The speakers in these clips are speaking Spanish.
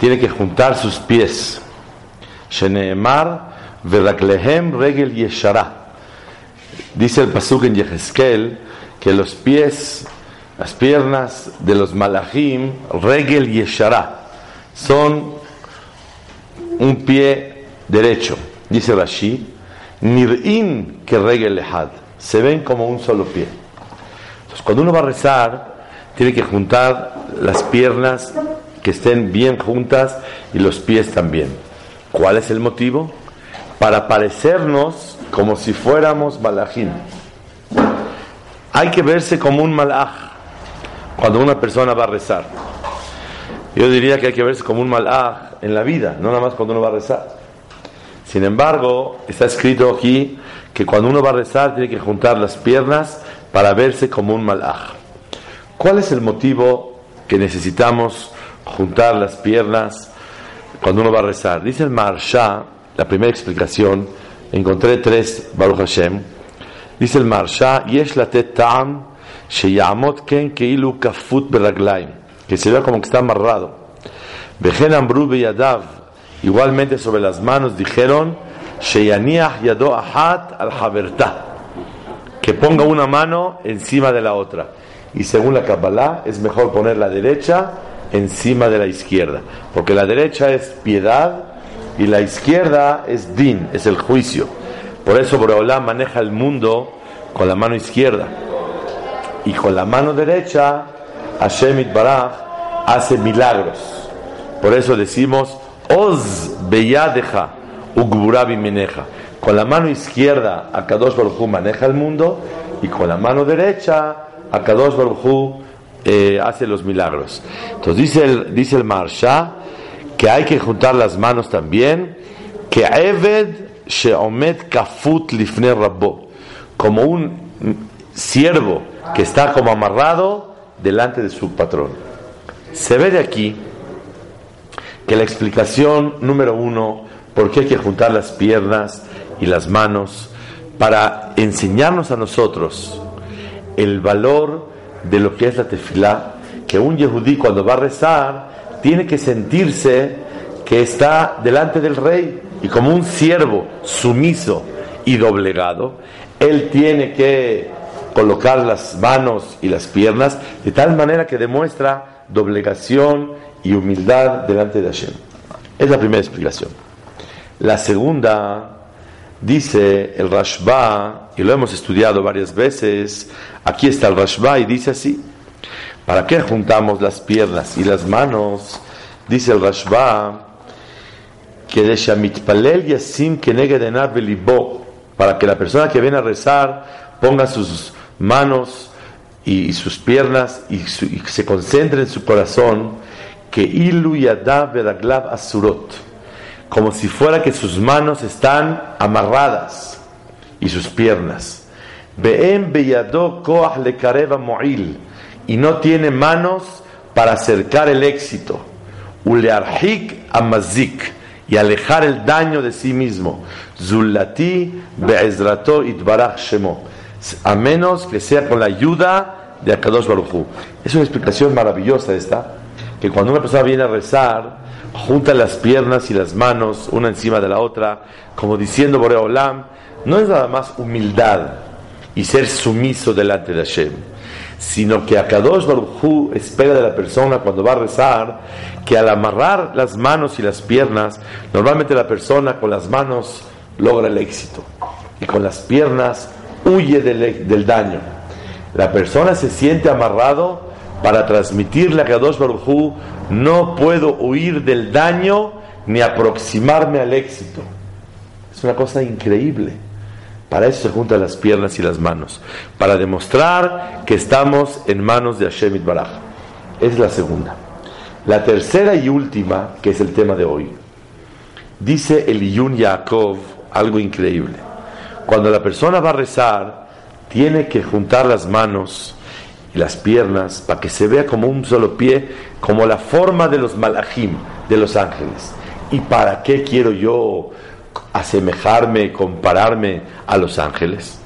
tiene que juntar sus pies. Sheneemar, Veraklehem Regel Yeshara. Dice el Pasuk en Yehezkel que los pies, las piernas de los malachim, Regel Yeshara, son un pie derecho. Dice Rashi, Nir'in que Regel Lehad. Se ven como un solo pie. Entonces, cuando uno va a rezar, tiene que juntar las piernas que estén bien juntas y los pies también. ¿Cuál es el motivo? Para parecernos como si fuéramos malachim. Hay que verse como un malach cuando una persona va a rezar. Yo diría que hay que verse como un malach en la vida, no nada más cuando uno va a rezar. Sin embargo, está escrito aquí que cuando uno va a rezar tiene que juntar las piernas para verse como un malach. ¿Cuál es el motivo que necesitamos juntar las piernas cuando uno va a rezar? Dice el Marsha, la primera explicación, encontré tres, Baruch Hashem. Dice el Marsha, Yesh latet ta'am sheyamot ken keilu kafut beraglaim, que se vea como que está amarrado. Vejen ambru beyadav, igualmente sobre las manos dijeron, sheyaniach yado ahat al haberta, que ponga una mano encima de la otra. Y según la Kabbalah, es mejor poner la derecha encima de la izquierda, porque la derecha es piedad y la izquierda es din, es el juicio. Por eso Boreolá maneja el mundo con la mano izquierda y con la mano derecha Hashem Itbaraj hace milagros. Por eso decimos Oz beyadeja ugburabi meneja. Con la mano izquierda Akadosh Baruj Hu maneja el mundo y con la mano derecha Akadosh Baruj Hu eh, hace los milagros. Entonces dice el, dice el Marsha que hay que juntar las manos también, que Eved Sheomet Kafut Lifne Rabbo, como un siervo que está como amarrado delante de su patrón. Se ve de aquí que la explicación número uno, por qué hay que juntar las piernas y las manos, para enseñarnos a nosotros el valor de lo que es la tefilá, que un yehudí cuando va a rezar tiene que sentirse que está delante del rey y como un siervo sumiso y doblegado, él tiene que colocar las manos y las piernas de tal manera que demuestra doblegación y humildad delante de Hashem. Es la primera explicación. La segunda dice el Rashba, y lo hemos estudiado varias veces, aquí está el Rashba y dice así, ¿para qué juntamos las piernas y las manos? Dice el Rashba, para que la persona que viene a rezar ponga sus manos y, sus piernas y, se concentre en su corazón, que Ilu Yadav Asurot, como si fuera que sus manos están amarradas y sus piernas. Y no tiene manos para acercar el éxito. Amazik, y alejar el daño de sí mismo. Zulati Be'ezrato Itbarach Shemo a menos que sea con la ayuda de Akadosh Baruchu. Es una explicación maravillosa esta, que cuando una persona viene a rezar, junta las piernas y las manos una encima de la otra, como diciendo Boreolam, no es nada más humildad y ser sumiso delante de Hashem, sino que Akadosh Baruj espera de la persona cuando va a rezar que al amarrar las manos y las piernas, normalmente la persona con las manos logra el éxito y con las piernas huye del, del daño. La persona se siente amarrado para transmitirle a Akadosh Baruj no puedo huir del daño ni aproximarme al éxito. Es una cosa increíble. Para eso se juntan las piernas y las manos, para demostrar que estamos en manos de Hashem Baraj. Es la segunda. La tercera y última, que es el tema de hoy, dice el Yun Yaakov algo increíble. Cuando la persona va a rezar, tiene que juntar las manos las piernas para que se vea como un solo pie, como la forma de los malachim, de los ángeles. ¿Y para qué quiero yo asemejarme, compararme a los ángeles?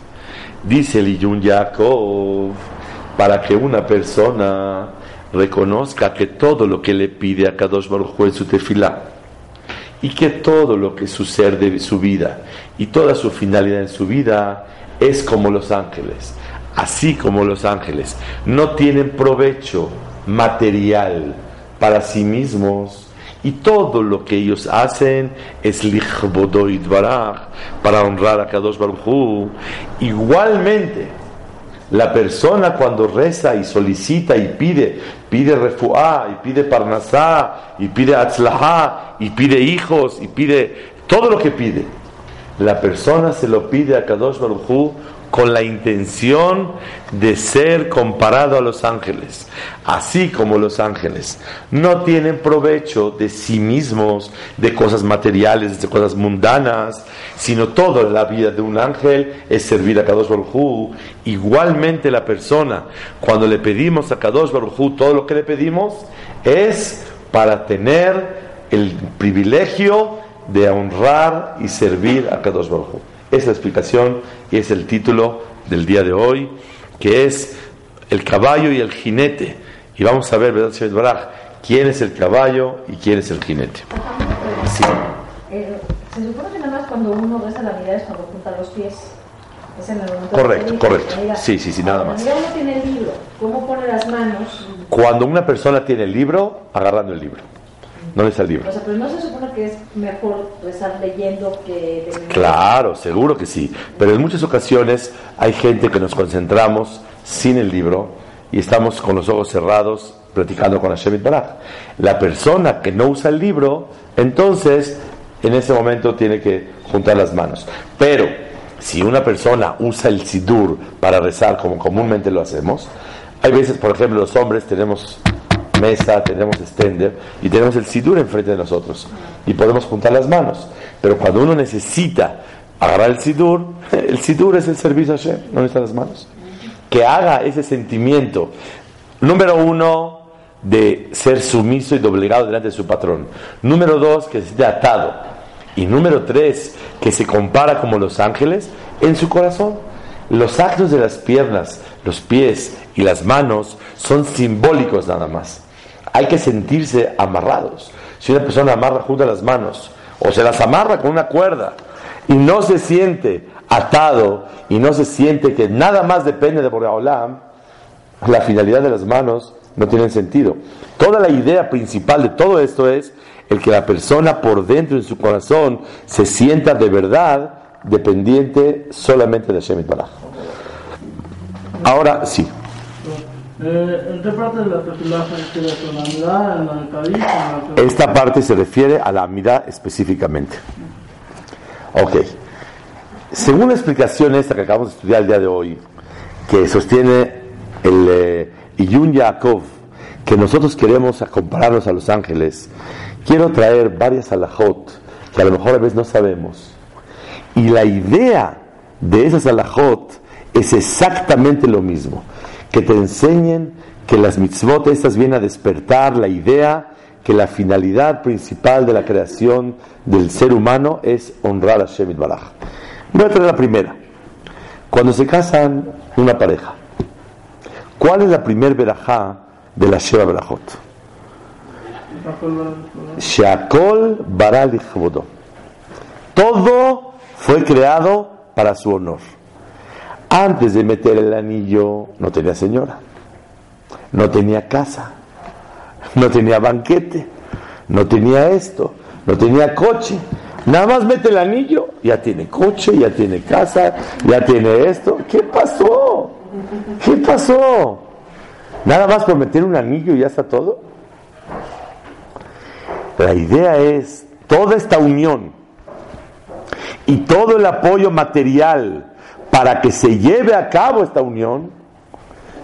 Dice el Iyun Yaakov, para que una persona reconozca que todo lo que le pide a Kadosh Baruj en su tefilá y que todo lo que sucede en su vida y toda su finalidad en su vida es como los ángeles, así como los ángeles no tienen provecho material para sí mismos, y todo lo que ellos hacen es lichbodoid baraj para honrar a Kadosh Baruj Igualmente, la persona cuando reza y solicita y pide, pide refuá, y pide parnasá, y pide atzlahá, y pide hijos, y pide todo lo que pide. La persona se lo pide a Kadosh Baruj con la intención de ser comparado a los ángeles, así como los ángeles no tienen provecho de sí mismos, de cosas materiales, de cosas mundanas, sino toda la vida de un ángel es servir a Kadosh Baruj Igualmente la persona, cuando le pedimos a Kadosh Baruj todo lo que le pedimos es para tener el privilegio de honrar y servir a Kadosh Baruj es la explicación y es el título del día de hoy, que es el caballo y el jinete. Y vamos a ver, ¿verdad, Baraj? ¿Quién es el caballo y quién es el jinete? Sí. Eh, se supone que nada más cuando uno reza la mirada es cuando junta los pies. Es en el momento correcto, correcto. Sí, sí, sí, nada más. Cuando uno tiene el libro, ¿cómo pone las manos? Cuando una persona tiene el libro, agarrando el libro no lees el libro. O sea, pero no se supone que es mejor rezar leyendo que Claro, seguro que sí. Pero en muchas ocasiones hay gente que nos concentramos sin el libro y estamos con los ojos cerrados platicando con Hashem Baraj. La persona que no usa el libro, entonces en ese momento tiene que juntar las manos. Pero si una persona usa el sidur para rezar como comúnmente lo hacemos, hay veces, por ejemplo, los hombres tenemos mesa, tenemos extender y tenemos el sidur enfrente de nosotros y podemos juntar las manos. Pero cuando uno necesita agarrar el sidur, el sidur es el servicio a Hashem, no necesita las manos. Que haga ese sentimiento, número uno, de ser sumiso y doblegado delante de su patrón. Número dos, que se esté atado. Y número tres, que se compara como los ángeles en su corazón. Los actos de las piernas, los pies y las manos son simbólicos nada más hay que sentirse amarrados. Si una persona amarra junto a las manos o se las amarra con una cuerda y no se siente atado y no se siente que nada más depende de Boreolam, la finalidad de las manos no tiene sentido. Toda la idea principal de todo esto es el que la persona por dentro en su corazón se sienta de verdad dependiente solamente de Shemit Baraj. Ahora sí. Esta parte se refiere a la amidad específicamente. Ok. Según la explicación esta que acabamos de estudiar el día de hoy, que sostiene el eh, Yaakov, que nosotros queremos compararnos a los ángeles, quiero traer varias alajot que a lo mejor a veces no sabemos. Y la idea de esas alajot es exactamente lo mismo que te enseñen que las mitzvot estas vienen a despertar la idea que la finalidad principal de la creación del ser humano es honrar a Shemit Baraj. Voy a traer la primera. Cuando se casan una pareja, ¿cuál es la primer verajá de la Sheva Berajot? Shakol Baral Todo fue creado para su honor. Antes de meter el anillo no tenía señora. no tenía casa, no tenía banquete, no tenía esto, no tenía coche. Nada más mete el anillo, ya tiene coche, ya tiene casa, ya tiene esto. ¿Qué pasó? ¿Qué pasó? Nada más por meter un anillo y ya está todo. La idea es toda esta unión y todo el apoyo material para que se lleve a cabo esta unión,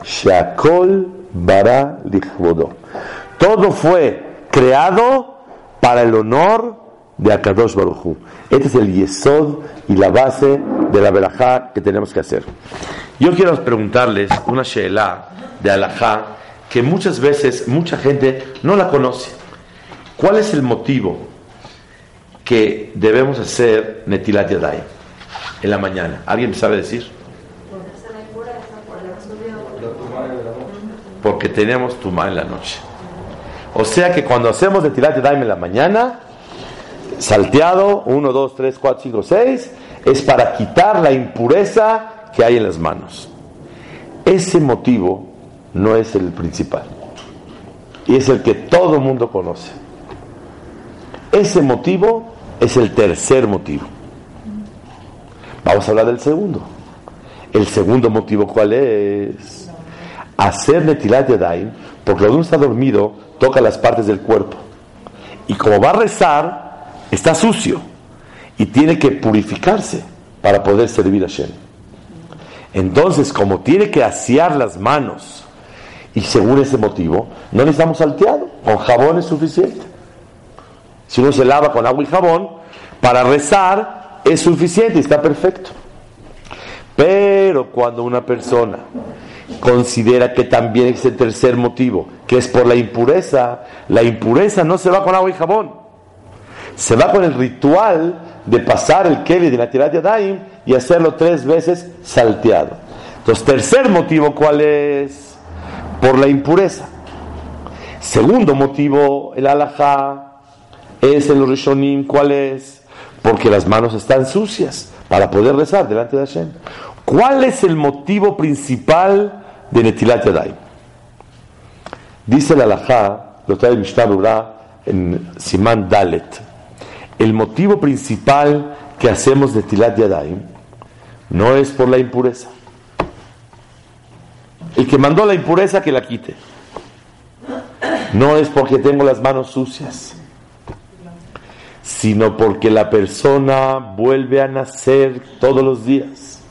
Shakol Bara Lichvodo. Todo fue creado para el honor de Akadosh Baruchu. Este es el yesod y la base de la verajá que tenemos que hacer. Yo quiero preguntarles una sheelá de alajá que muchas veces mucha gente no la conoce. ¿Cuál es el motivo que debemos hacer Netilat Yadayim en la mañana? ¿Alguien sabe decir? Porque tenemos Tumá en la noche. O sea que cuando hacemos Netilat Yadayim en la mañana, salteado, 1, 2, 3, 4, 5, 6, es para quitar la impureza que hay en las manos. Ese motivo no es el principal. Y es el que todo el mundo conoce. Ese motivo es el tercer motivo. Vamos a hablar del segundo. El segundo motivo, ¿cuál es? Hacer Netilat Yadayim, porque cuando uno está dormido, toca las partes del cuerpo. Y como va a rezar, está sucio. Y tiene que purificarse para poder servir a Shem. Entonces, como tiene que asear las manos, y según ese motivo, no necesitamos salteado, con jabón es suficiente. Si uno se lava con agua y jabón, para rezar es suficiente está perfecto. Pero cuando una persona considera que también es el tercer motivo, que es por la impureza, la impureza no se va con agua y jabón, se va con el ritual de pasar el Keli de la de Adaim y hacerlo tres veces salteado. Entonces, tercer motivo, ¿cuál es? Por la impureza. Segundo motivo, el alajá, es el rishonim, ¿cuál es? Porque las manos están sucias para poder rezar delante de Hashem. ¿Cuál es el motivo principal de Netilat Yadayim? Dice el alajá, lo trae Mishnah en Simán Dalet. El motivo principal que hacemos de Tilat Yadayim no es por la impureza. El que mandó la impureza que la quite. No es porque tengo las manos sucias, sino porque la persona vuelve a nacer todos los días.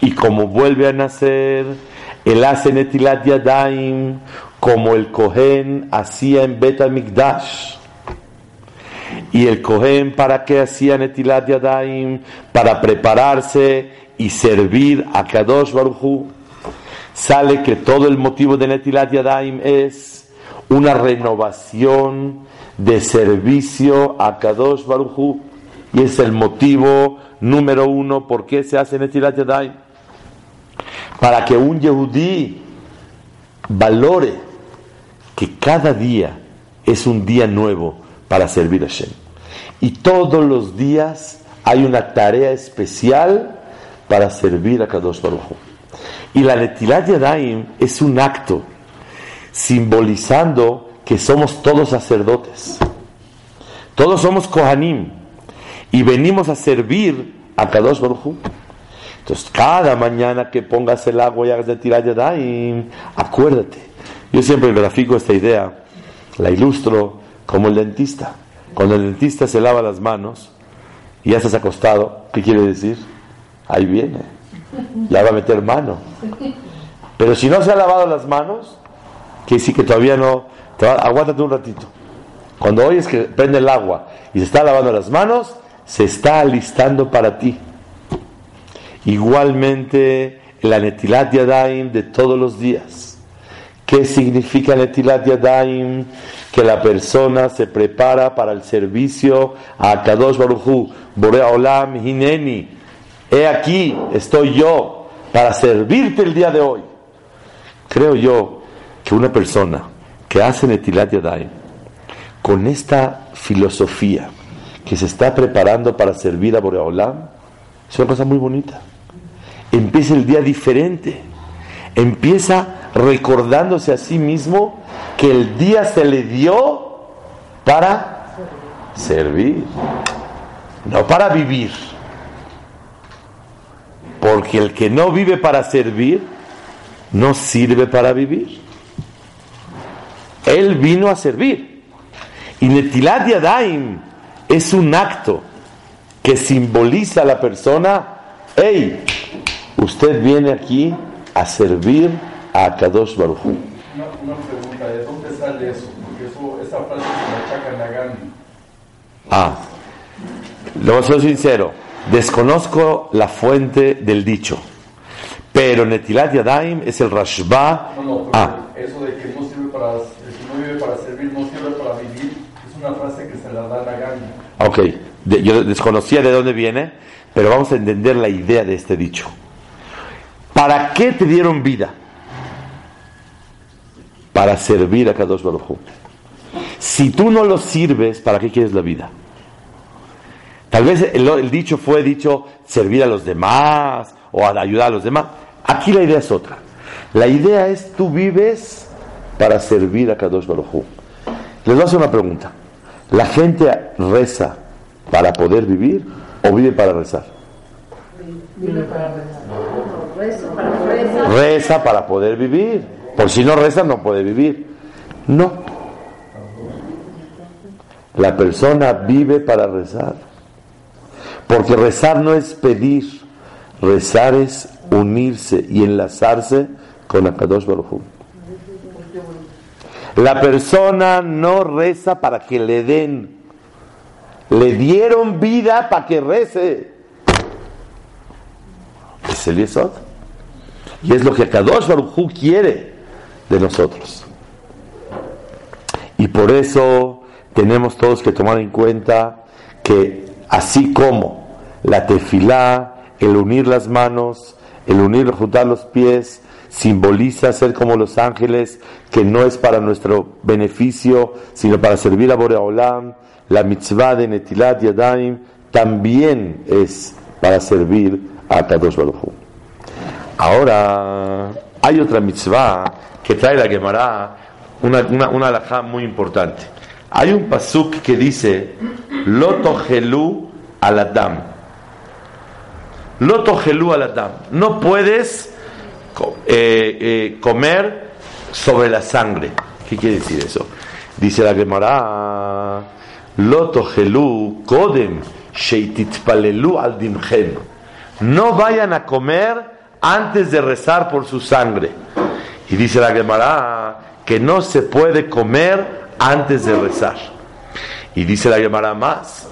Y como vuelve a nacer, él hace Netilat Yadayim como el Cohen hacía en Bet Mikdash y el Cohen, ¿para qué hacía Netilat Yadayim? Para prepararse y servir a Kadosh Baruchu. Sale que todo el motivo de Netilat Yadayim es una renovación de servicio a Kadosh Baruchu. Y es el motivo número uno por qué se hace Netilat Yadayim. Para que un Yehudí valore que cada día es un día nuevo para servir a Shem. Y todos los días hay una tarea especial para servir a Kadosh Baruch Y la Netilat Yadayim es un acto simbolizando que somos todos sacerdotes. Todos somos Kohanim y venimos a servir a Kadosh Baruch Entonces, cada mañana que pongas el agua y hagas Netilat Yadayim, acuérdate. Yo siempre grafico esta idea, la ilustro como el dentista. Cuando el dentista se lava las manos y ya estás acostado, ¿qué quiere decir? Ahí viene, ya va a meter mano. Pero si no se ha lavado las manos, quiere decir que todavía no, aguántate un ratito. Cuando oyes que prende el agua y se está lavando las manos, se está alistando para ti. Igualmente, la netilat yadaim de todos los días. ¿Qué significa netilat yadaim? que la persona se prepara para el servicio a Kadosh Baruchu, Borea Olam Hineni. He aquí, estoy yo para servirte el día de hoy. Creo yo que una persona que hace Netilat Yadayim con esta filosofía que se está preparando para servir a Boreolam, es una cosa muy bonita. Empieza el día diferente. Empieza recordándose a sí mismo que el día se le dio para servir, no para vivir. Porque el que no vive para servir, no sirve para vivir. Él vino a servir. Y Netilat Yadaim es un acto que simboliza a la persona, hey, usted viene aquí a servir a Kadosh Baruj Una, una pregunta, ¿de dónde sale eso? Porque eso, esa frase se la achacan a Gandhi. Ah, lo voy a ser sincero, desconozco la fuente del dicho, pero Netilat Yadaim es el Rashba. No, no, Ah, eso de que no sirve para, vive para servir, no sirve para vivir, es una frase que se la dan a Gandhi. ok, de- yo desconocía de dónde viene, pero vamos a entender la idea de este dicho. ¿Para qué te dieron vida? Para servir a Kadosh Baruj. Si tú no lo sirves, ¿para qué quieres la vida? Tal vez el, el dicho fue dicho servir a los demás o ayudar a los demás. Aquí la idea es otra. La idea es tú vives para servir a Kadosh Baruj. Les voy a hacer una pregunta. ¿La gente reza para poder vivir o vive para rezar? Rezo, para rezar. Reza para poder vivir. Por si no reza no puede vivir. No. La persona vive para rezar. Porque rezar no es pedir. Rezar es unirse y enlazarse con Akadosh Baruj. La persona no reza para que le den. Le dieron vida para que rece. Es el Yesod. Y es lo que Kadosh Baruj quiere de nosotros. Y por eso tenemos todos que tomar en cuenta que así como la tefilá, el unir las manos, el unir, juntar los pies, simboliza ser como los ángeles, que no es para nuestro beneficio, sino para servir a Boreolam, la mitzvah de Netilat Yadayim también es para servir a Kadosh Baruj. Ahora, hay otra mitzvah que trae la Gemara, una, una, una alajá muy importante. Hay un pasuk que dice, Loto Gelú al Adam. Loto Gelú al Adam. No puedes eh, eh, comer sobre la sangre. ¿Qué quiere decir eso? Dice la Gemara, Loto Gelú Kodem Sheititpalelu al Dimchem. No vayan a comer antes de rezar por su sangre. Y dice la Gemara que no se puede comer antes de rezar. Y dice la Gemara más,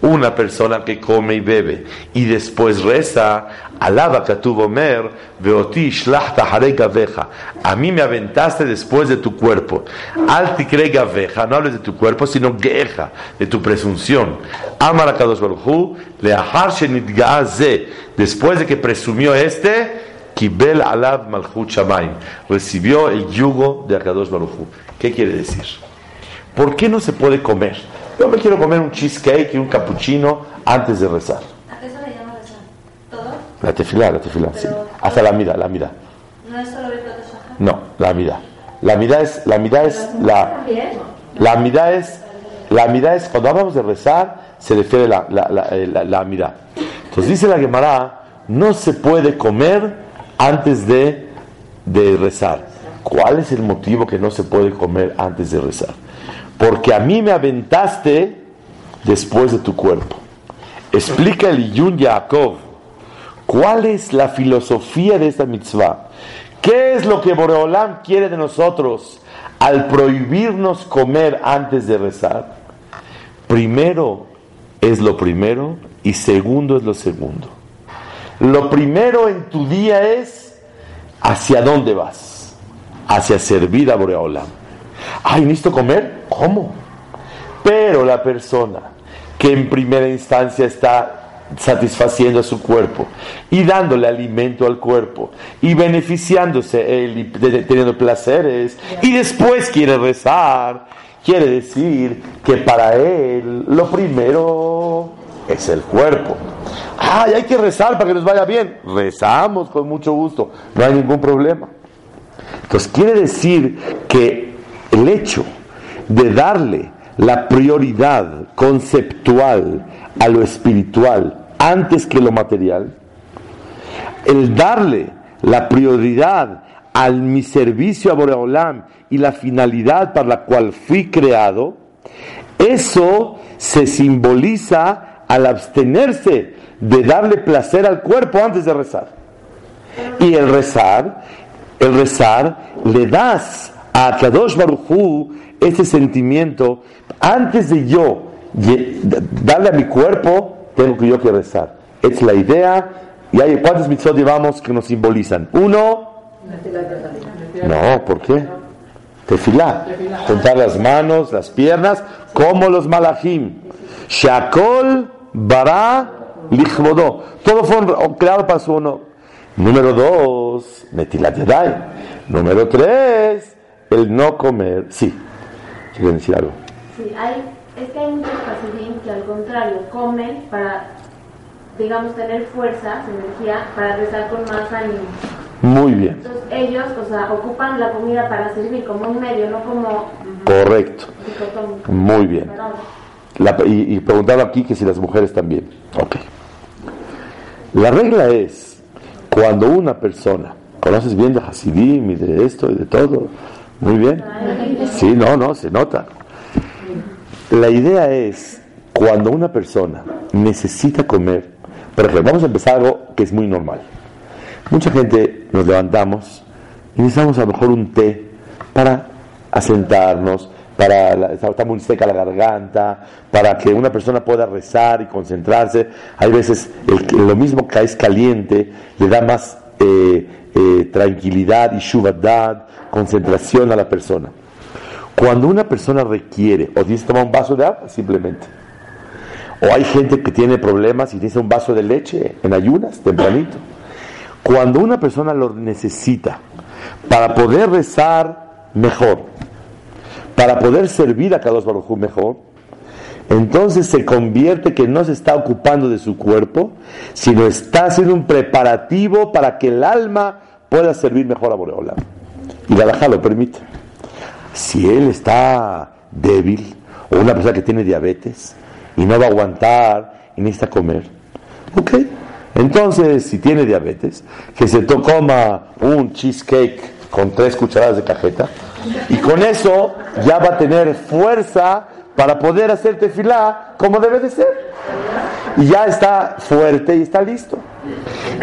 Una persona que come y bebe y después reza, alaba omer, veoti gaveja. A mí me aventaste después de tu cuerpo. Al tikre gaveja, no hables de tu cuerpo, sino geja, de tu presunción. Amar a Kadosh Baruch Hu, leahar shenitga'a ze, después de que presumió este, Kibel alab malchut shamayim. Recibió el yugo de Akadosh Baruj Hu. ¿Qué quiere decir? ¿Por qué no se puede comer? Yo me quiero comer un cheesecake y un cappuccino antes de rezar. ¿A qué se le llama rezar? ¿Todo? La tefilá, la tefilá, sí. Hasta la mira, la mira. ¿No es solo? No, la mira. La mira es, la mira es, la, la mira es, la mira es, cuando hablamos de rezar, se refiere la, la, la, eh, la. Entonces dice la Gemara, no se puede comer antes de, de rezar. ¿Cuál es el motivo que no se puede comer antes de rezar? Porque a mí me aventaste después de tu cuerpo. Explica el Yun Yaakov. ¿Cuál es la filosofía de esta mitzvah? ¿Qué es lo que Boreolam quiere de nosotros al prohibirnos comer antes de rezar? Primero es lo primero y segundo es lo segundo. Lo primero en tu día es hacia dónde vas. Hacia servir a Boreolam. Ay, ¿necesito comer? ¿Cómo? Pero la persona que en primera instancia está satisfaciendo a su cuerpo y dándole alimento al cuerpo y beneficiándose él y teniendo placeres y después quiere rezar, quiere decir que para él lo primero es el cuerpo. Ay, hay que rezar para que nos vaya bien. Rezamos con mucho gusto, no hay ningún problema. Entonces quiere decir que el hecho de darle la prioridad conceptual a lo espiritual antes que lo material, el darle la prioridad al mi servicio a Boreolam y la finalidad para la cual fui creado, eso se simboliza al abstenerse de darle placer al cuerpo antes de rezar. Y el rezar, el rezar, le das a Kadosh Baruchu ese sentimiento antes de yo darle a mi cuerpo, tengo que yo que rezar. Es la idea. ¿Y hay cuántos mitzvot llevamos que nos simbolizan? Uno. No, ¿por qué? Tefilá. Juntar las manos, las piernas, como los malachim. Shakol bara lichvodó. Todo fue creado para su honor. Número dos, Netilat Yadai. Número tres, el no comer. Sí, algo. Sí, hay, es que hay muchos pacientes que al contrario comen para, digamos, tener fuerza, energía, para rezar con más ánimo. Muy bien. Entonces ellos, o sea, ocupan la comida para servir como un medio, no como... Correcto. Muy bien. y, y preguntaba aquí que si las mujeres también. Ok. La regla es, cuando una persona, conoces bien de Hasidim y de esto y de todo, muy bien. Sí, no, no, se nota. La idea es, cuando una persona necesita comer, ejemplo, vamos a empezar algo que es muy normal. Mucha gente nos levantamos y necesitamos a lo mejor un té para asentarnos, para la, está muy seca la garganta, para que una persona pueda rezar y concentrarse. Hay veces lo mismo que es caliente le da más eh, tranquilidad y shubadad, concentración a la persona. Cuando una persona requiere o dice tomar un vaso de agua, simplemente. O hay gente que tiene problemas y dice un vaso de leche en ayunas, tempranito. Cuando una persona lo necesita para poder rezar mejor, para poder servir a Kadosh Baruj mejor, entonces se convierte que no se está ocupando de su cuerpo, sino está haciendo un preparativo para que el alma pueda servir mejor a Boreola. Y la lo permite. Si él está débil, o una persona que tiene diabetes, y no va a aguantar, y necesita comer, ok, entonces, si tiene diabetes, que se coma un cheesecake con tres cucharadas de cajeta y con eso ya va a tener fuerza para poder hacer tefilá como debe de ser. Y ya está fuerte y está listo.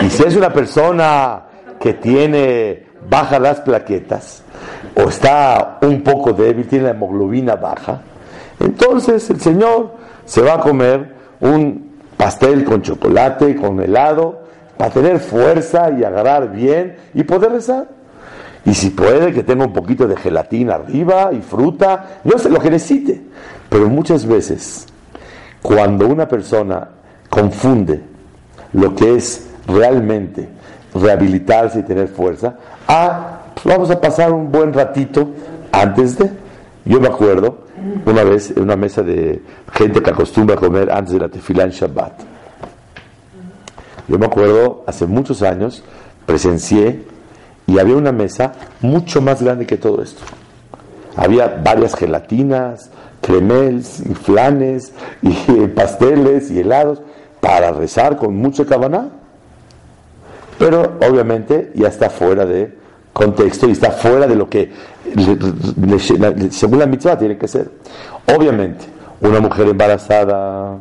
Y si es una persona que tiene bajas las plaquetas o está un poco débil, tiene la hemoglobina baja, entonces el Señor se va a comer un pastel con chocolate, con helado, para tener fuerza y agarrar bien y poder rezar. Y si puede, que tenga un poquito de gelatina arriba y fruta, no sé lo que necesite. Pero muchas veces, cuando una persona confunde lo que es realmente rehabilitarse y tener fuerza, ah, pues vamos a pasar un buen ratito antes de. Yo me acuerdo, una vez en una mesa de gente que acostumbra a comer antes de la tefilá Shabbat. Yo me acuerdo, hace muchos años, presencié y había una mesa mucho más grande que todo esto. Había varias gelatinas, cremels, y flanes, y pasteles y helados para rezar con mucho cabaná. Pero obviamente ya está fuera de contexto y está fuera de lo que según la mitzvah tiene que ser. Obviamente, una mujer embarazada,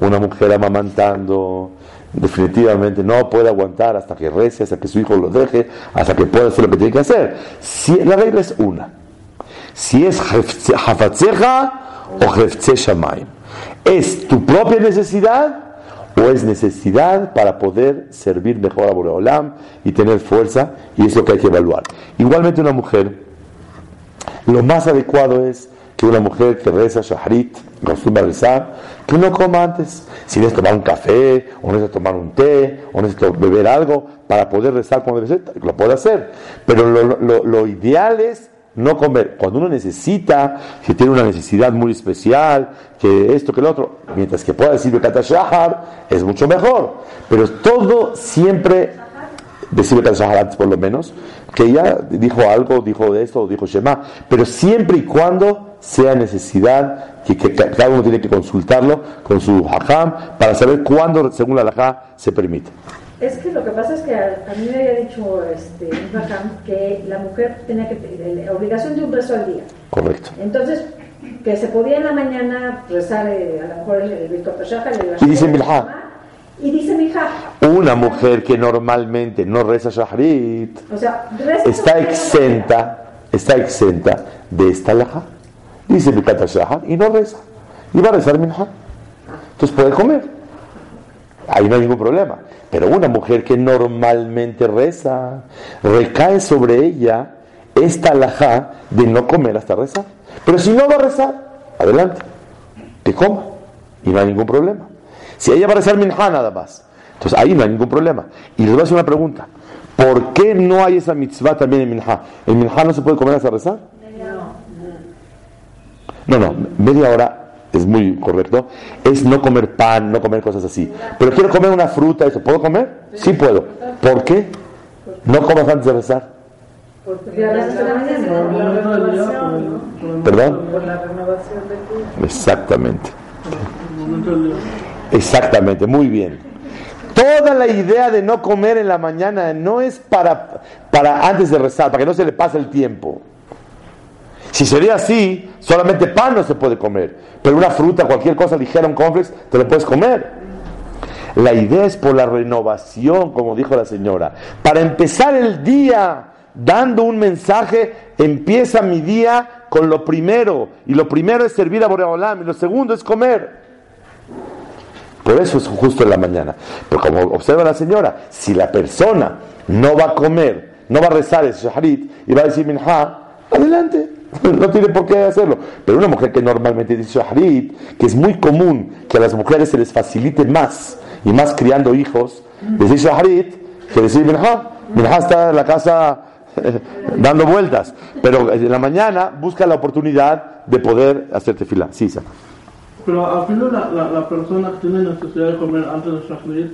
una mujer amamantando, definitivamente no puede aguantar hasta que rece, hasta que su hijo lo deje, hasta que pueda hacer lo que tiene que hacer. Si, la regla es una. Si es hafatzeja o jefze shamayim. ¿Es tu propia necesidad o es necesidad para poder servir mejor a Boreolam y tener fuerza? Y es lo que hay que evaluar. Igualmente una mujer, lo más adecuado es que una mujer que reza shaharit, acostumbra rezar, que no coma antes. Si necesita tomar un café, o necesita tomar un té, o necesita beber algo para poder rezar como debe ser, lo puede hacer. Pero lo ideal es no comer. Cuando uno necesita, que tiene una necesidad muy especial, que esto, que lo otro, mientras que pueda decir Bekat Shahar, es mucho mejor. Pero todo siempre, decir Bekat Shahar antes por lo menos, que ella dijo algo, dijo de esto, dijo Shema, pero siempre y cuando sea necesidad, que, que cada uno tiene que consultarlo con su hajam para saber cuándo, según la halajá, se permite. Es que lo que pasa es que a, a mí me había dicho este, que la mujer tenía que tener la obligación de un rezo al día. Correcto. Entonces, que se podía en la mañana rezar eh, a lo mejor el, el el Y dice Milha. Y dice Milha. Una mujer que normalmente no reza Shahrit O sea, reza está exenta, está exenta de esta halajá. Dice Bekat Shahar y no reza. Y va a rezar Minha. Entonces puede comer. Ahí no hay ningún problema. Pero una mujer que normalmente reza, recae sobre ella esta alajá de no comer hasta rezar. Pero si no va a rezar, adelante, que coma. Y no hay ningún problema. Si ella va a rezar minja nada más, entonces ahí no hay ningún problema. Y les voy a hacer una pregunta. ¿Por qué no hay esa mitzvah también en minja? ¿En minja no se puede comer hasta rezar? No, no, media hora es muy correcto. Es no comer pan, no comer cosas así. Pero quiero comer una fruta, ¿eso puedo comer? Sí puedo. ¿Por qué? No comas antes de rezar. ¿Perdón? Por la renovación de tu Exactamente. Exactamente, muy bien. Toda la idea de no comer en la mañana no es para, para antes de rezar, para que no se le pase el tiempo. Si sería así, solamente pan no se puede comer, pero una fruta, cualquier cosa ligera, un complex, te lo puedes comer. La idea es por la renovación, como dijo la señora. Para empezar el día dando un mensaje, empieza mi día con lo primero. Y lo primero es servir a Boreolam y lo segundo es comer. Por eso es justo en la mañana. Pero como observa la señora, si la persona no va a comer, no va a rezar el shaharit y va a decir minha, adelante. No tiene por qué hacerlo. Pero una mujer que normalmente dice shaharit, que es muy común que a las mujeres se les facilite más y más criando hijos, decir shaharit que decir minha. Minha está en la casa eh, dando vueltas. Pero en la mañana busca la oportunidad de poder hacer tefila. Sí, Isa. Pero al final la, la, la persona que tiene necesidad de comer antes de Shahrit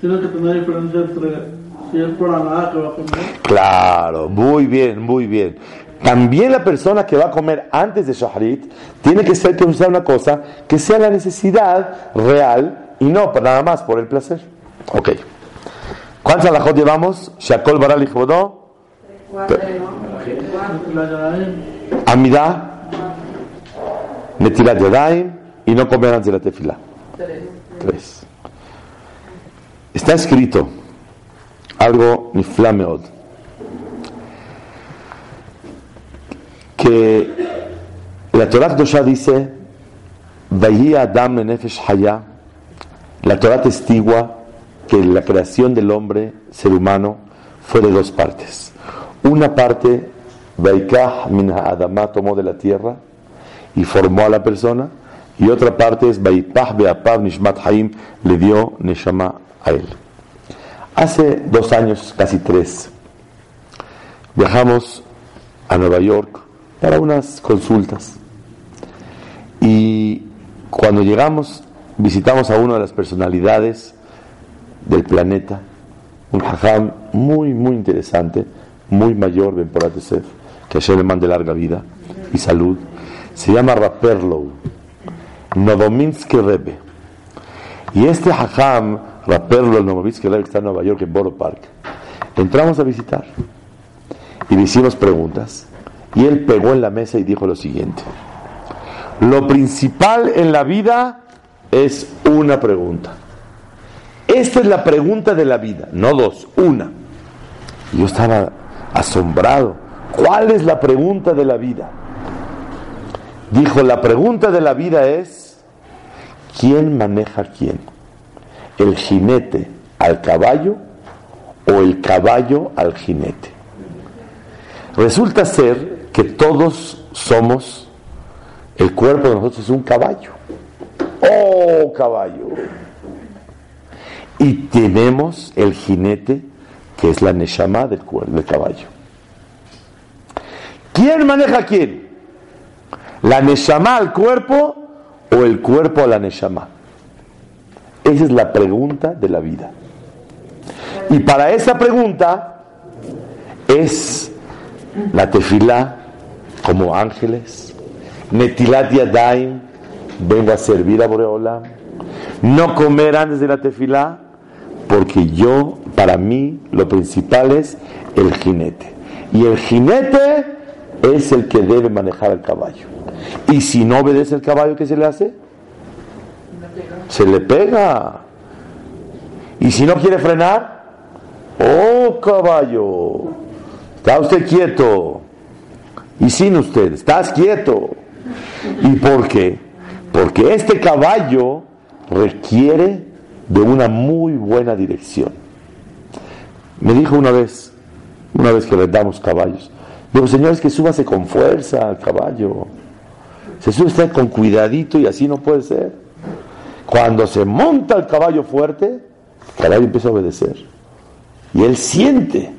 tiene que tener diferencia entre si es por nada que va a comer. Claro, muy bien, muy bien. También la persona que va a comer antes de Shahrit tiene que ser que una cosa que sea la necesidad real y no nada más por el placer. Ok. ¿Cuántos alajot llevamos? Shakol Baral y Jodó, Amidá, Netilat Yadayim y no comer antes de la tefila. Tres. Está escrito algo niflameod que la Torah Kedosha dice Adam Nefesh Haya la Torah testigua que la creación del hombre, ser humano, fue de dos partes. Una parte, Vaikah min Adamá tomó de la tierra y formó a la persona, y otra parte es Vaipah Beapav Nishmat Haim le dio Neshama a él. Hace dos años, casi tres, viajamos a Nueva York para unas consultas. Y cuando llegamos, visitamos a una de las personalidades del planeta, un hajam muy, muy interesante, muy mayor, Ben Porat Yosef, que Hashem le mande larga vida y salud. Se llama Raperlow, Novominsky Rebbe. Y este hajam, Raperlow, Novominsky Rebbe, está en Nueva York, en Borough Park, entramos a visitar y le hicimos preguntas. Y él pegó en la mesa y dijo lo siguiente. Lo principal en la vida es una pregunta. Esta es la pregunta de la vida, no dos, una. Yo estaba asombrado. ¿Cuál es la pregunta de la vida? Dijo, la pregunta de la vida es, ¿quién maneja a quién? ¿El jinete al caballo o el caballo al jinete? Resulta ser que todos somos, el cuerpo de nosotros es un caballo. ¡Oh, caballo! Y tenemos el jinete, que es la neshama del, del caballo. ¿Quién maneja quién? ¿La Neshama al cuerpo o el cuerpo a la Neshama? Esa es la pregunta de la vida. Y para esa pregunta es la tefilá como ángeles, Netilat Yadayim, vengo a servir a Boreolam, no comer antes de la tefilá, porque yo, para mí, lo principal es el jinete. Y el jinete es el que debe manejar el caballo. Y si no obedece el caballo, ¿qué se le hace? Se le pega. Y si no quiere frenar, oh caballo, está usted quieto. Y sin usted, estás quieto. ¿Y por qué? Porque este caballo requiere de una muy buena dirección. Me dijo una vez, una vez que le damos caballos, digo, señores, que súbase con fuerza al caballo. Se sube usted con cuidadito y así no puede ser. Cuando se monta el caballo fuerte, el caballo empieza a obedecer. Y él siente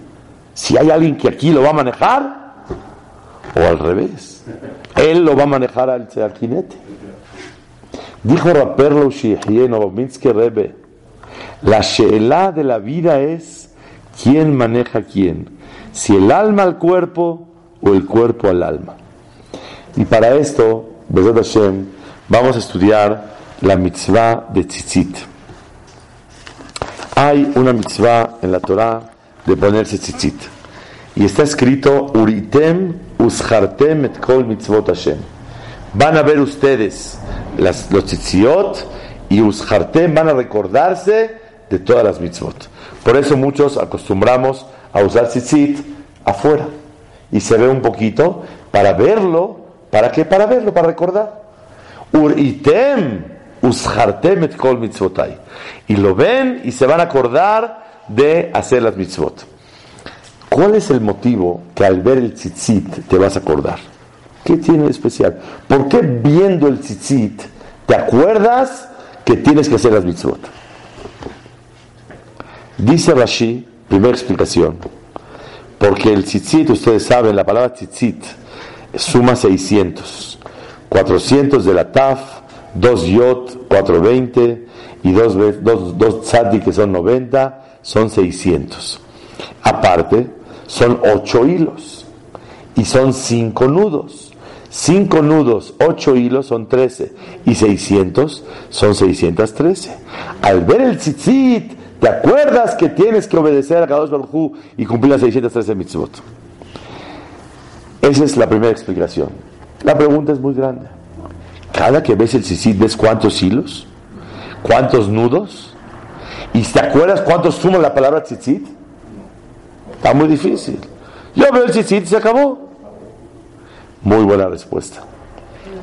si hay alguien que aquí lo va a manejar o al revés. Él lo va a manejar al, jinete. Dijo Raperlo Novominsky Rebe, la sheelá de la vida es quién maneja quién, si el alma al cuerpo o el cuerpo al alma. Y para esto, Hashem, vamos a estudiar la mitzvah de tzitzit. Hay una mitzvah en la Torah de ponerse tzitzit. Y está escrito, Uritem uschartem et kol mitzvot Hashem. Van a ver ustedes las, los tzitziot y uschartem van a recordarse de todas las mitzvot. Por eso muchos acostumbramos a usar tzitzit afuera. Y se ve un poquito para verlo. ¿Para qué? Para verlo, para recordar. Uritem uschartem et kol. Y lo ven y se van a acordar de hacer las mitzvot. ¿Cuál es el motivo que al ver el tzitzit te vas a acordar? ¿Qué tiene de especial? ¿Por qué viendo el tzitzit te acuerdas que tienes que hacer las mitzvot? Dice Rashi, primera explicación, porque el tzitzit, ustedes saben, la palabra tzitzit suma 600, 400 de la taf, 2 yot, 420 y 2 dos, dos tzadi que son 90, son 600. Aparte, son 8 hilos y son 5 nudos. 5 nudos, 8 hilos son 13 y 600 son 613. Al ver el tzitzit, ¿te acuerdas que tienes que obedecer a Kadosh Baruj y cumplir las 613 mitzvot? Esa es la primera explicación. La pregunta es muy grande. Cada que ves el tzitzit, ¿ves cuántos hilos? ¿Cuántos nudos? ¿Y te acuerdas cuánto suma la palabra tzitzit? Está muy difícil. Yo veo el y se acabó. Muy buena respuesta.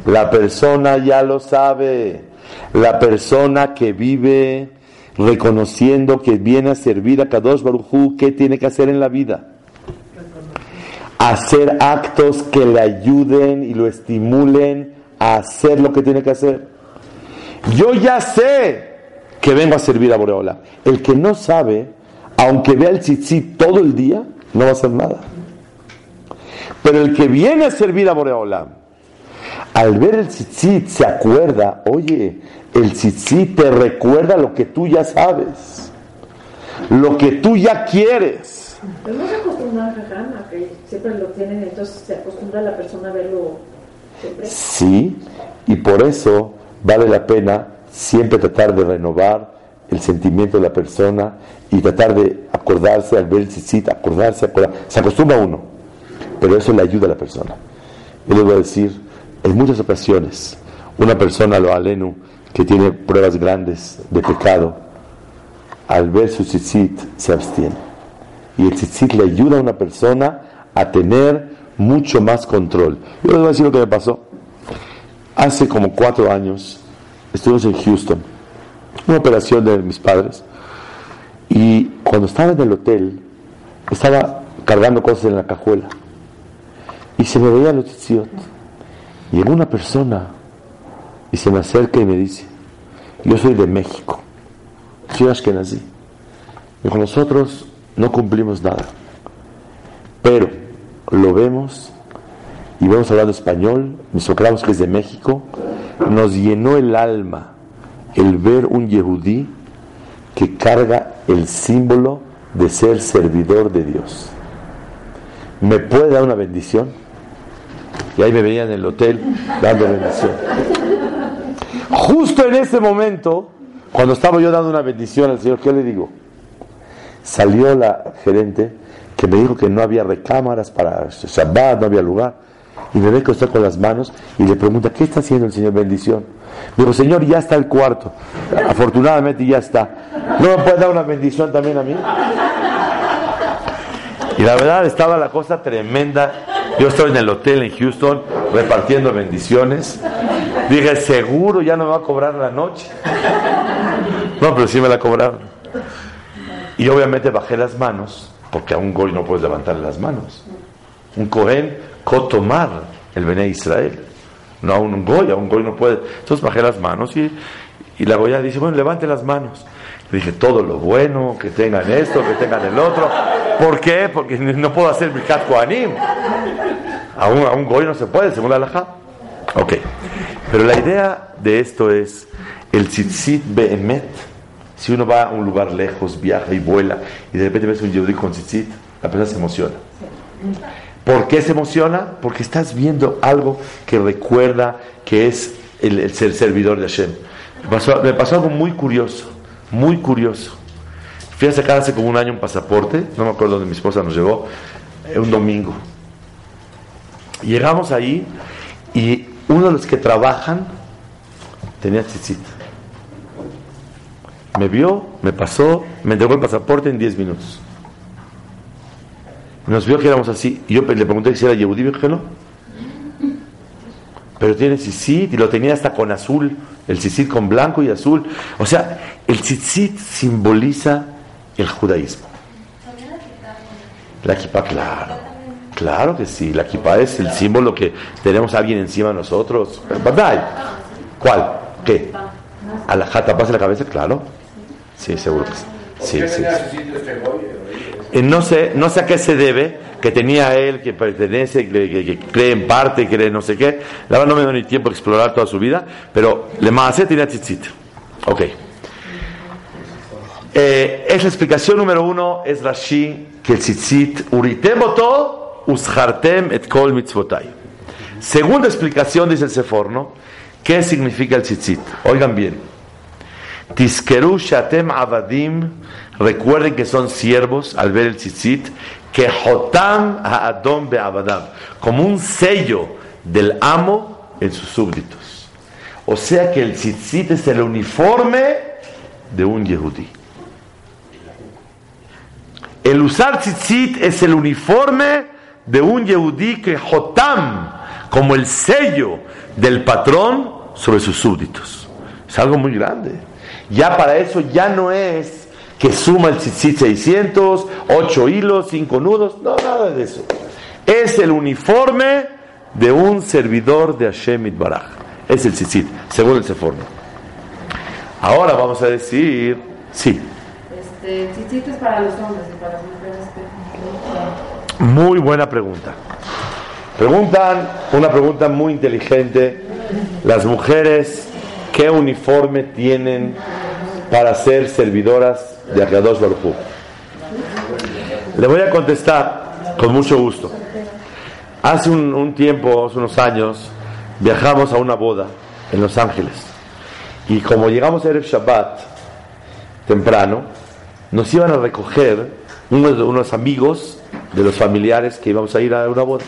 La persona ya lo sabe. La persona que vive reconociendo que viene a servir a Kadosh Barujú, ¿qué tiene que hacer en la vida? Hacer actos que le ayuden y lo estimulen a hacer lo que tiene que hacer. Yo ya sé que vengo a servir a Boreola. El que no sabe, aunque vea el tzitzit todo el día, no va a hacer nada. Pero el que viene a servir a Boreolam, al ver el tzitzit se acuerda, oye, el tzitzit te recuerda lo que tú ya sabes, lo que tú ya quieres. A que siempre lo tienen, entonces se acostumbra la persona a verlo siempre. Sí, y por eso vale la pena siempre tratar de renovar el sentimiento de la persona y tratar de acordarse al ver el tzitzit, acordarse, acordarse. Se acostumbra uno, pero eso le ayuda a la persona. Yo les voy a decir, en muchas ocasiones, una persona, lo alenu, que tiene pruebas grandes de pecado, al ver su tzitzit se abstiene. Y el tzitzit le ayuda a una persona a tener mucho más control. Yo les voy a decir lo que me pasó. Hace como cuatro años estuvimos en Houston, una operación de mis padres, y cuando estaba en el hotel, estaba cargando cosas en la cajuela, y se me veía los tzitziot. Llegó una persona y se me acerca y me dice, yo soy de México, soy Ashkenazi. Dijo, nosotros no cumplimos nada, pero lo vemos y vamos hablando español, tocamos que es de México, nos llenó el alma el ver un yehudí que carga el símbolo de ser servidor de Dios. ¿Me puede dar una bendición? Y ahí me veía en el hotel dando bendición. Justo en ese momento, cuando estaba yo dando una bendición al Señor, ¿qué le digo? Salió la gerente que me dijo que no había recámaras para Shabbat, no había lugar. Y que está con las manos y le pregunta, ¿qué está haciendo el Señor? Bendición. Digo, Señor, ya está el cuarto. Afortunadamente ya está. ¿No me puede dar una bendición también a mí? Y la verdad estaba la cosa tremenda. Yo estaba en el hotel en Houston repartiendo bendiciones. Dije, seguro ya no me va a cobrar la noche. No, pero sí me la cobraron. Y obviamente bajé las manos, porque a un goy no puedes levantar las manos. Un cohen, cotomar el Bene Israel. No a un goy, a un goy no puede. Entonces bajé las manos y, y la goya dice, bueno, levante las manos. Le dije, todo lo bueno, que tengan esto, que tengan el otro. ¿Por qué? Porque no puedo hacer Birkat Kohanim. A un, a un goy no se puede, según la halajá. Ok. Pero la idea de esto es el tzitzit behemet. Si uno va a un lugar lejos, viaja y vuela, y de repente ves un yehudí con tzitzit, la persona se emociona. ¿Por qué se emociona? Porque estás viendo algo que recuerda que es el, el ser servidor de Hashem. Me pasó, algo muy curioso, muy curioso. Fui a sacar hace como un año un pasaporte, no me acuerdo dónde mi esposa nos llevó, eh, un domingo. Llegamos ahí y uno de los que trabajan tenía tzitzit. Me vio, me pasó, me entregó el pasaporte en 10 minutos. Nos vio que éramos así. Y yo le pregunté si era Yehudí, me que no. Pero tiene tzitzit y lo tenía hasta con azul. El tzitzit con blanco y azul. O sea, el tzitzit simboliza el judaísmo. La kippah, claro. Claro que sí. La kippah es el símbolo que tenemos a alguien encima de nosotros. ¿Cuál? ¿Qué? ¿A la jata pasa la cabeza? Claro. Sí, seguro que. Sí, sí, sí. Eh, no sé, no sé a qué se debe que tenía él, que pertenece, que, que- cree en parte, cree no sé qué. La verdad no me dio ni tiempo de explorar toda su vida, pero le Maaseh tenía tzitzit. Ok. Eh, es la explicación número uno, es Rashi, que el tzitzit, uritem oto, uschartem et kol mitzvotai. Segunda explicación, dice el Seforno, ¿qué significa el tzitzit? Oigan bien. Tiskeru shatem avadim, recuerden que son siervos al ver el tzitzit, que hotam ha'adom be'avadam, como un sello del amo en sus súbditos. O sea que el tzitzit es el uniforme de un yehudí. El usar tzitzit es el uniforme de un yehudí que hotam, como el sello del patrón sobre sus súbditos. Es algo muy grande. Ya para eso ya no es que suma el tzitzit 600, 8 hilos, 5 nudos, no, nada de eso. Es el uniforme de un servidor de Hashem Itbaraj. Es el tzitzit, según el Seforno. Ahora vamos a decir, sí, Este, tzitzit es para los hombres y para las mujeres. Muy buena pregunta. Preguntan una pregunta muy inteligente. Las mujeres, ¿qué uniforme tienen para ser servidoras de Akadosh Baruj? Le voy a contestar con mucho gusto. Hace un, tiempo, hace unos años, viajamos a una boda en Los Ángeles. Y como llegamos a Erev Shabbat temprano, nos iban a recoger unos, unos amigos de los familiares que íbamos a ir a una boda.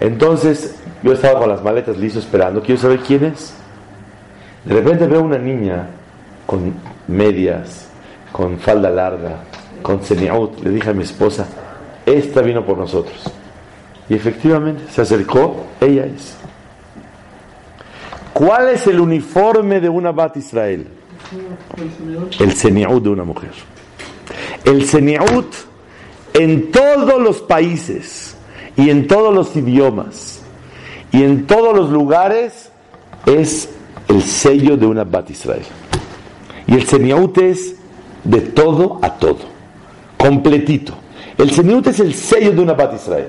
Entonces yo estaba con las maletas listo esperando, quiero saber quién es. De repente veo una niña con medias, con falda larga, con seniaut. Le dije a mi esposa, esta vino por nosotros. Y efectivamente se acercó, ella es. ¿Cuál es el uniforme de una Bat Israel? El seniaut de una mujer. El seniaut en todos los países y en todos los idiomas y en todos los lugares es el sello de una Bat Israel. Y el seniaut es de todo a todo, completito. El seniaut es el sello de una Bat Israel.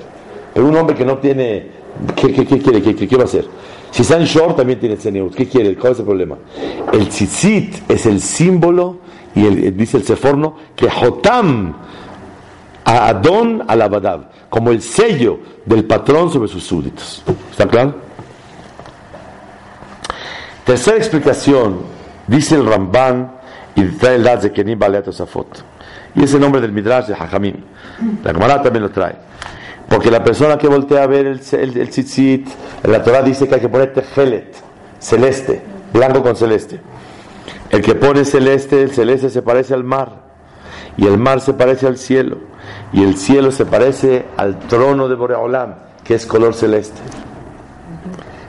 Pero un hombre que no tiene, ¿qué, qué, qué quiere? ¿Qué, va a hacer? Si está en short, también tiene Tzeniut. ¿Qué quiere? ¿Cuál es el problema? El tzitzit es el símbolo, y el- dice el Seforno, que Jotam a Adón al Abadab, como el sello del patrón sobre sus súbditos. ¿Está claro? Tercera explicación, dice el Ramban y trae el de Kenim Osafot. Y es el nombre del Midrash de Hajamim. La Gemara también lo trae. Porque la persona que voltea a ver el, el, el tzitzit, la Torah dice que hay que poner tejelet, celeste, blanco con celeste. El que pone celeste, el celeste se parece al mar. Y el mar se parece al cielo. Y el cielo se parece al trono de Boreolam, que es color celeste.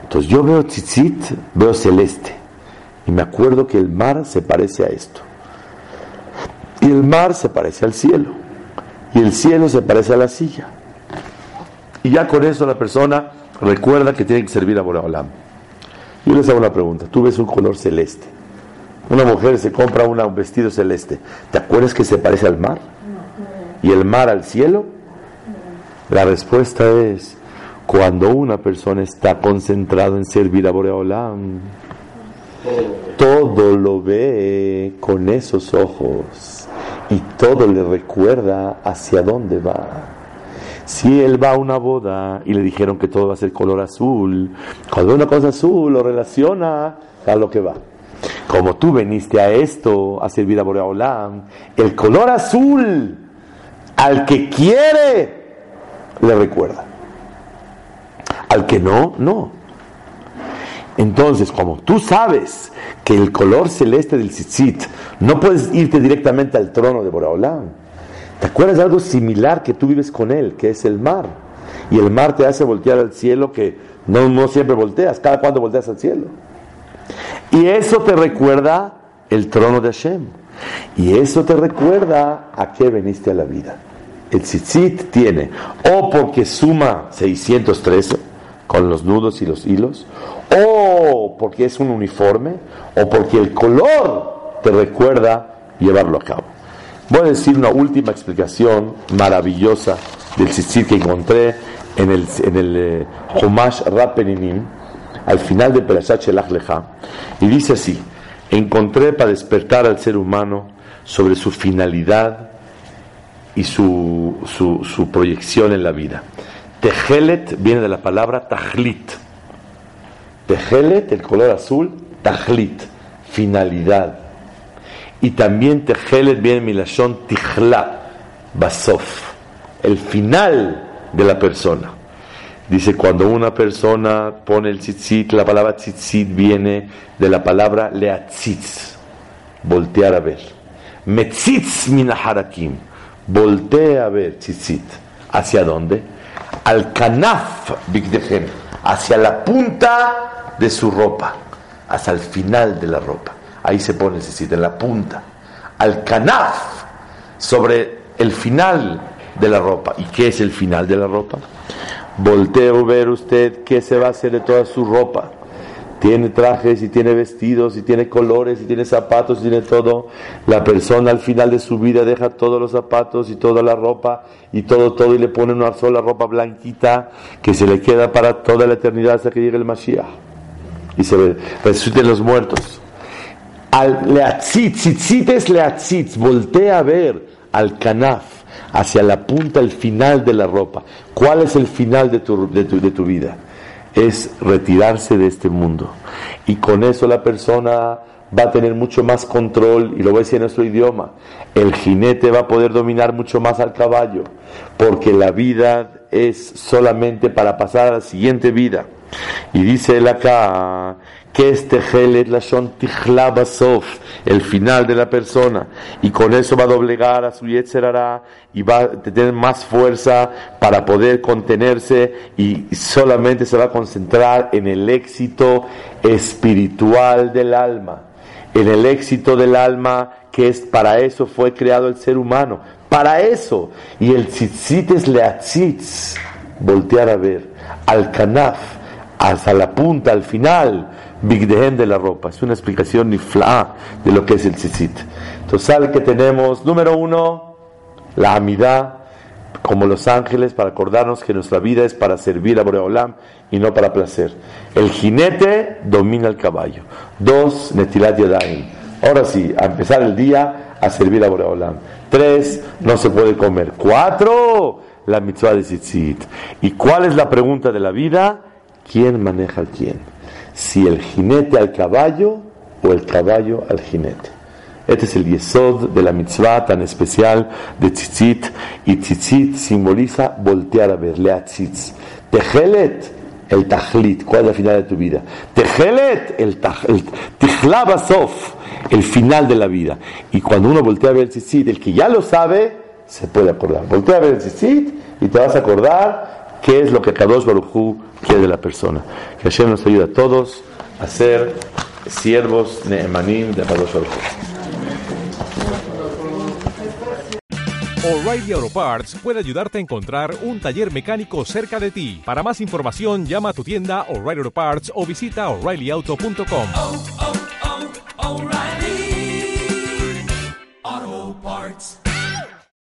Entonces yo veo tzitzit, veo celeste. Y me acuerdo que el mar se parece a esto. Y el mar se parece al cielo. Y el cielo se parece a la silla. Y ya con eso la persona recuerda que tiene que servir a Boreolam. Yo les hago una pregunta. Tú ves un color celeste. Una mujer se compra una- un vestido celeste. ¿Te acuerdas que se parece al mar? ¿Y el mar al cielo? La respuesta es cuando una persona está concentrada en servir a Boreolam, todo lo ve con esos ojos y todo le recuerda hacia dónde va. Si él va a una boda y le dijeron que todo va a ser color azul, cuando una cosa azul lo relaciona a lo que va. Como tú veniste a esto, a servir a Boreolam, el color azul al que quiere le recuerda. Al que no, no. Entonces, como tú sabes que el color celeste del tzitzit no puedes irte directamente al trono de Boreolam, ¿te acuerdas de algo similar que tú vives con él, que es el mar? Y el mar te hace voltear al cielo que no, no siempre volteas, cada cuando volteas al cielo. Y eso te recuerda el trono de Hashem. Y eso te recuerda a qué veniste a la vida. El tzitzit tiene, o porque suma 613 con los nudos y los hilos, o porque es un uniforme, o porque el color te recuerda llevarlo a cabo. Voy a decir una última explicación maravillosa del tzitzit que encontré en el, en el eh, Humash Rapeninim, al final de Perashat Shelach Lecha, y dice así: Encontré para despertar al ser humano sobre su finalidad y su, su, su proyección en la vida. Tejelet viene de la palabra tajlit. Tejelet, el color azul, tajlit, finalidad. Y también Tejelet viene de Milashon Tijla, Basof, el final de la persona. Dice, cuando una persona pone el tzitzit, la palabra tzitzit viene de la palabra leatzitz, voltear a ver. Metzitz minaharakim, voltea a ver tzitzit. ¿Hacia dónde? Al kanaf bigdehem, hacia la punta de su ropa, hasta el final de la ropa. Ahí se pone tzitzit, en la punta. Al kanaf, sobre el final de la ropa. ¿Y qué es el final de la ropa? Volteo ver usted qué se va a hacer de toda su ropa. Tiene trajes y tiene vestidos y tiene colores y tiene zapatos y tiene todo. La persona al final de su vida deja todos los zapatos y toda la ropa y todo, todo y le pone una sola ropa blanquita que se le queda para toda la eternidad hasta que llegue el Mashiach. Y se resuciten los muertos. Al leatzitz, tzitzit voltea a ver al canaf hacia la punta, el final de la ropa. ¿Cuál es el final de tu, de tu, de tu vida? Es retirarse de este mundo. Y con eso la persona va a tener mucho más control, y lo voy a decir en nuestro idioma, el jinete va a poder dominar mucho más al caballo, porque la vida es solamente para pasar a la siguiente vida. Y dice él acá que este gelet la Basof, el final de la persona, y con eso va a doblegar a su Yetzerara y va a tener más fuerza para poder contenerse y solamente se va a concentrar en el éxito espiritual del alma, en el éxito del alma que es para eso fue creado el ser humano, para eso. Y el tzitzit es leatzitz, voltear a ver, al kanaf, hasta la punta, al final, bigdehen de la ropa. Es una explicación nifla de lo que es el tzitzit. Entonces, sabe que tenemos, número uno, la amidad, como los ángeles para acordarnos que nuestra vida es para servir a Boreolam y no para placer. El jinete domina el caballo. Dos, Netilat Yadayim. Ahora sí, a empezar el día a servir a Boreolam. Tres, no se puede comer. Cuatro, la mitzvah de tzitzit. ¿Y cuál es la pregunta de la vida? ¿Quién maneja al quién? Si el jinete al caballo o el caballo al jinete. Este es el yesod de la mitzvah tan especial de tzitzit. Y tzitzit simboliza voltear a ver, leatzitz. Tejelet, el tajlit, ¿cuál es la final de tu vida? Tejelet, el, el sof, el final de la vida. Y cuando uno voltea a ver el tzitzit, el que ya lo sabe, se puede acordar. Voltea a ver el tzitzit y te vas a acordar qué es lo que Kadosh Baruchú quiere de la persona. Que Hashem nos ayude a todos a ser siervos neemanim de Kadosh Baruchú. O'Reilly Auto Parts puede ayudarte a encontrar un taller mecánico cerca de ti. Para más información, llama a tu tienda O'Reilly Auto Parts o visita oreillyauto.com.